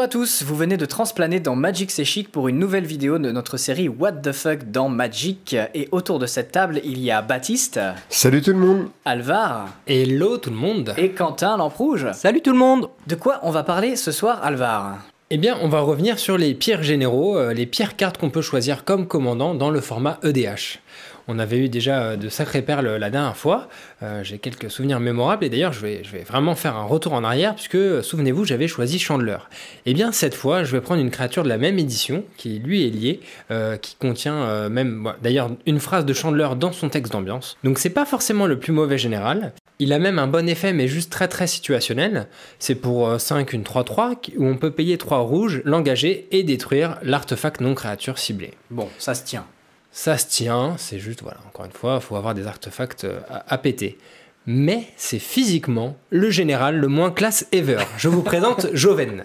Bonjour à tous, vous venez de transplaner dans Magic C'est Chic pour une nouvelle vidéo de notre série What the fuck dans Magic. Et autour de cette table, il y a Baptiste, Salut tout le monde Alvar Hello tout le monde et Quentin Lamprouge. Salut tout le monde De quoi on va parler ce soir, Alvar? Eh bien, on va revenir sur les pires généraux, euh, les pires cartes qu'on peut choisir comme commandant dans le format EDH. On avait eu déjà euh, de sacrées perles la dernière fois, euh, j'ai quelques souvenirs mémorables et d'ailleurs je vais, vraiment faire un retour en arrière puisque, euh, souvenez-vous, j'avais choisi Chandler. Eh bien, cette fois, je vais prendre une créature de la même édition qui lui est liée, euh, qui contient euh, même, d'ailleurs, une phrase de Chandler dans son texte d'ambiance. Donc c'est pas forcément le plus mauvais général. Il a même un bon effet, mais juste très très situationnel. C'est pour euh, 5 une 3-3 qui- où on peut payer 3 rouges, l'engager et détruire l'artefact non créature ciblé. Bon, ça se tient. Ça se tient, c'est juste, voilà, encore une fois, il faut avoir des artefacts euh, à, à péter. Mais c'est physiquement le général le moins classe ever. Je vous présente Joven.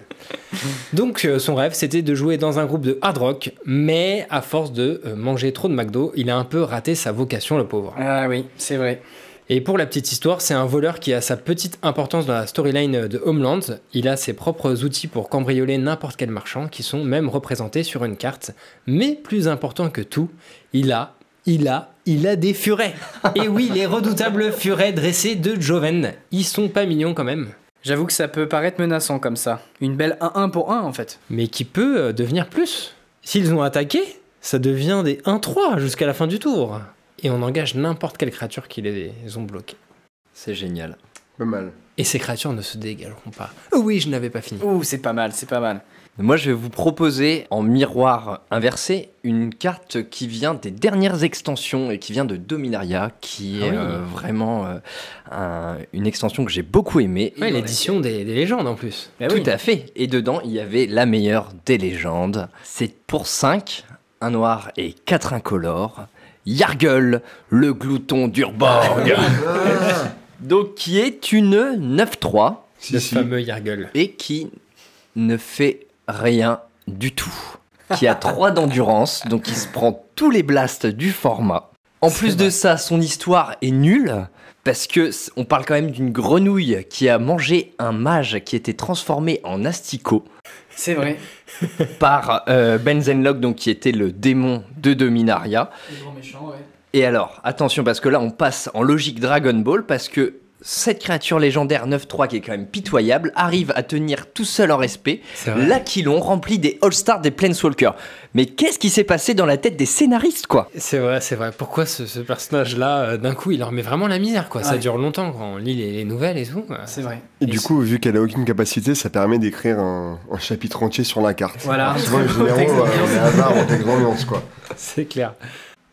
Donc euh, son rêve c'était de jouer dans un groupe de hard rock, mais à force de euh, manger trop de McDo, il a un peu raté sa vocation le pauvre. Ah oui, c'est vrai. Et pour la petite histoire, c'est un voleur qui a sa petite importance dans la storyline de Homeland. Il a ses propres outils pour cambrioler n'importe quel marchand, qui sont même représentés sur une carte. Mais plus important que tout, il a, il a, il a des furets. Et oui, les redoutables furets dressés de Joven. Ils sont pas mignons quand même. J'avoue que ça peut paraître menaçant comme ça. Une belle 1-1 pour 1 en fait. Mais qui peut euh, devenir plus? S'ils ont attaqué, ça devient des 1-3 jusqu'à la fin du tour. Et on engage n'importe quelle créature qui les ont bloqués. C'est génial. Pas mal. Et ces créatures ne se dégageront pas. Oh oui, je n'avais pas fini. Ouh, c'est pas mal, c'est pas mal. Moi, je vais vous proposer en miroir inversé une carte qui vient des dernières extensions et qui vient de Dominaria, qui est Ah oui. euh, vraiment euh, un- une extension que j'ai beaucoup aimée. Ouais, l'édition des, des légendes en plus. Bah Tout oui. à fait. Et dedans, il y avait la meilleure des légendes. C'est pour 5, un noir et 4 incolores. Yargle, le glouton d'Urborg. Donc, qui est une 9-3 Si, le si. fameux Yargle. et qui ne fait rien du tout. Qui a 3 d'endurance, donc il se prend tous les blasts du format. En plus de ça, son histoire est nulle. Parce que on parle quand même d'une grenouille qui a mangé un mage qui était transformé en asticot C'est vrai. par euh, Benzenlog, donc qui était le démon de Dominaria. Le grand méchant, ouais. Et alors, attention, parce que là, on passe en logique Dragon Ball, parce que cette créature légendaire 9-3, qui est quand même pitoyable, arrive à tenir tout seul en respect l'Aquilon rempli des All-Stars des Planeswalkers. Mais qu'est-ce qui s'est passé dans la tête des scénaristes, quoi? C'est vrai, c'est vrai. Pourquoi ce, ce personnage-là, euh, d'un coup, il leur met vraiment la misère, quoi? Ça dure longtemps quand on lit les, les nouvelles et tout. C'est vrai. Et du coup, vu qu'elle a aucune capacité, ça permet d'écrire un, un chapitre entier sur la carte. Voilà. Souvent, Texte euh, on est quoi. C'est clair.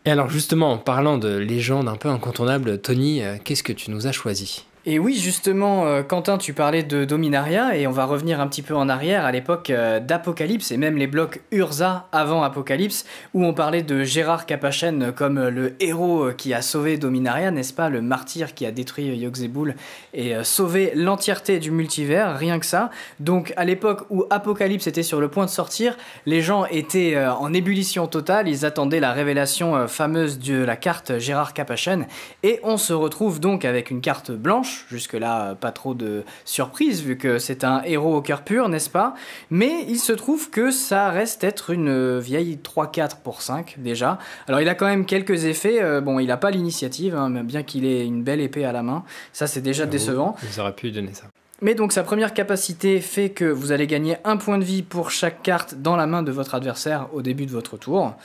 Et alors, justement, en parlant de légendes un peu incontournables, Tony, euh, qu'est-ce que tu nous as choisi? Et oui, justement, euh, Quentin, tu parlais de Dominaria, et on va revenir un petit peu en arrière à l'époque euh, d'Apocalypse, et même les blocs Urza avant Apocalypse, où on parlait de Gérard Capachen comme le héros euh, qui a sauvé Dominaria, n'est-ce pas Le martyr qui a détruit Yogg-Sagoul et sauvé l'entièreté du multivers, rien que ça. Donc, à l'époque où Apocalypse était sur le point de sortir, les gens étaient en ébullition totale, ils attendaient la révélation fameuse de la carte Gérard Capachen, et on se retrouve donc avec une carte blanche, jusque-là euh, pas trop de surprise vu que c'est un héros au cœur pur, n'est-ce pas? Mais il se trouve que ça reste être une euh, vieille 3-4 pour 5 déjà. Alors il a quand même quelques effets, euh, bon il a pas l'initiative, hein, bien qu'il ait une belle épée à la main, ça c'est déjà décevant. Ils auraient pu donner ça. Mais donc sa première capacité fait que vous allez gagner un point de vie pour chaque carte dans la main de votre adversaire au début de votre tour.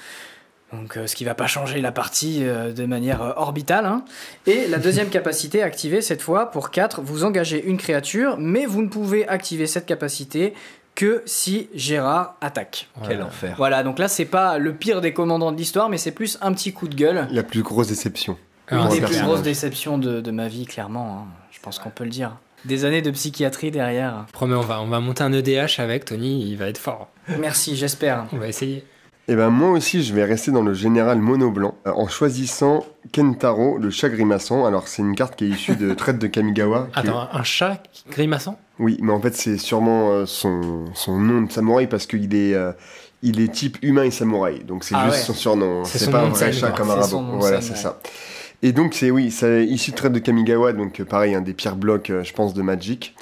Donc euh, ce qui va pas changer la partie euh, de manière euh, orbitale. hein. Et la deuxième capacité activée cette fois pour 4, vous engagez une créature, mais vous ne pouvez activer cette capacité que si Gérard attaque. Quel Voilà. enfer. Voilà, donc là c'est pas le pire des commandants de l'histoire, mais c'est plus un petit coup de gueule. La plus grosse déception. Une Ah, des plus grosses déceptions de, de ma vie, clairement. hein. Je pense qu'on peut le dire. Des années de psychiatrie derrière. Promets, on va, on va monter un EDH avec Tony, il va être fort. Merci, j'espère. On va essayer. Et ben moi aussi, je vais rester dans le général mono blanc euh, en choisissant Kentaro, le chat grimaçant. Alors, c'est une carte qui est issue de Traite de Kamigawa. Attends, un chat grimaçant? Oui, mais en fait, c'est sûrement euh, son, son nom de samouraï parce qu'il est, euh, il est type humain et samouraï. Donc, c'est Ah juste ouais. son surnom. C'est pas nom un de vrai chat comme un rabot. Voilà, c'est ouais. ça. Et donc, c'est oui, c'est issu de Traite de Kamigawa. Donc, pareil, un des pires blocs, euh, je pense, de Magic.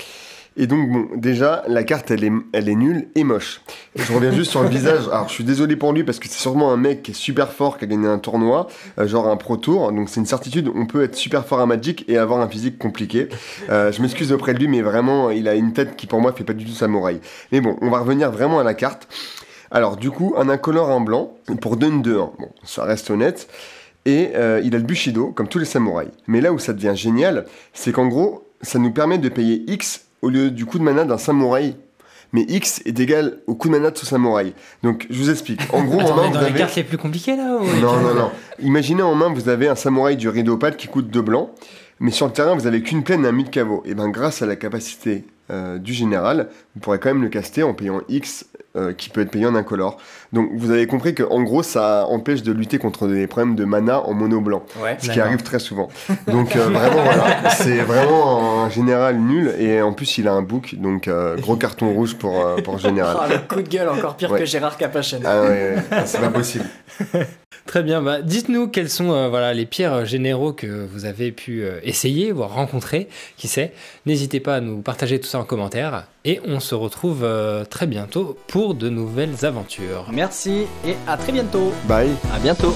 Et donc, bon, déjà, la carte, elle est, elle est nulle et moche. Je reviens juste sur le visage. Alors, je suis désolé pour lui parce que c'est sûrement un mec qui est super fort, qui a gagné un tournoi, euh, genre un Pro Tour. Donc, c'est une certitude, on peut être super fort à Magic et avoir un physique compliqué. Euh, je m'excuse auprès de lui, mais vraiment, il a une tête qui, pour moi, fait pas du tout samouraï. Mais bon, on va revenir vraiment à la carte. Alors, du coup, un incolore, un blanc, pour 2 2 1 Bon, ça reste honnête. Et euh, il a le Bushido, comme tous les samouraïs. Mais là où ça devient génial, c'est qu'en gros, ça nous permet de payer X au lieu du coup de mana d'un samouraï. Mais X est égal au coup de mana de ce samouraï. Donc, je vous explique. En gros, Attends, en main, est vous dans les avez... cartes les plus compliquées là ou- Non, non, non. Imaginez en main, vous avez un samouraï du rideau pâle qui coûte 2 blancs, mais sur le terrain, vous avez qu'une plaine et un mid caveau. Et ben, grâce à la capacité euh, du général, vous pourrez quand même le caster en payant X, euh, qui peut être payé en incolore. Donc, vous avez compris que en gros, ça empêche de lutter contre des problèmes de mana en mono blanc, Ouais. ce qui arrive très souvent. Donc, euh, vraiment, voilà, c'est vraiment un général nul, et en plus, il a un book, donc euh, gros carton rouge pour, pour général. Ah, le coup de gueule encore pire Ouais. que Gérard Capachen. Ah ouais, ouais, c'est pas possible. Très bien, bah, dites-nous quels sont euh, voilà, les pires généraux que vous avez pu euh, essayer, voire rencontrer, qui sait? N'hésitez pas à nous partager tout ça en commentaire et on se retrouve euh, très bientôt pour de nouvelles aventures. Merci et à très bientôt. Bye. À bientôt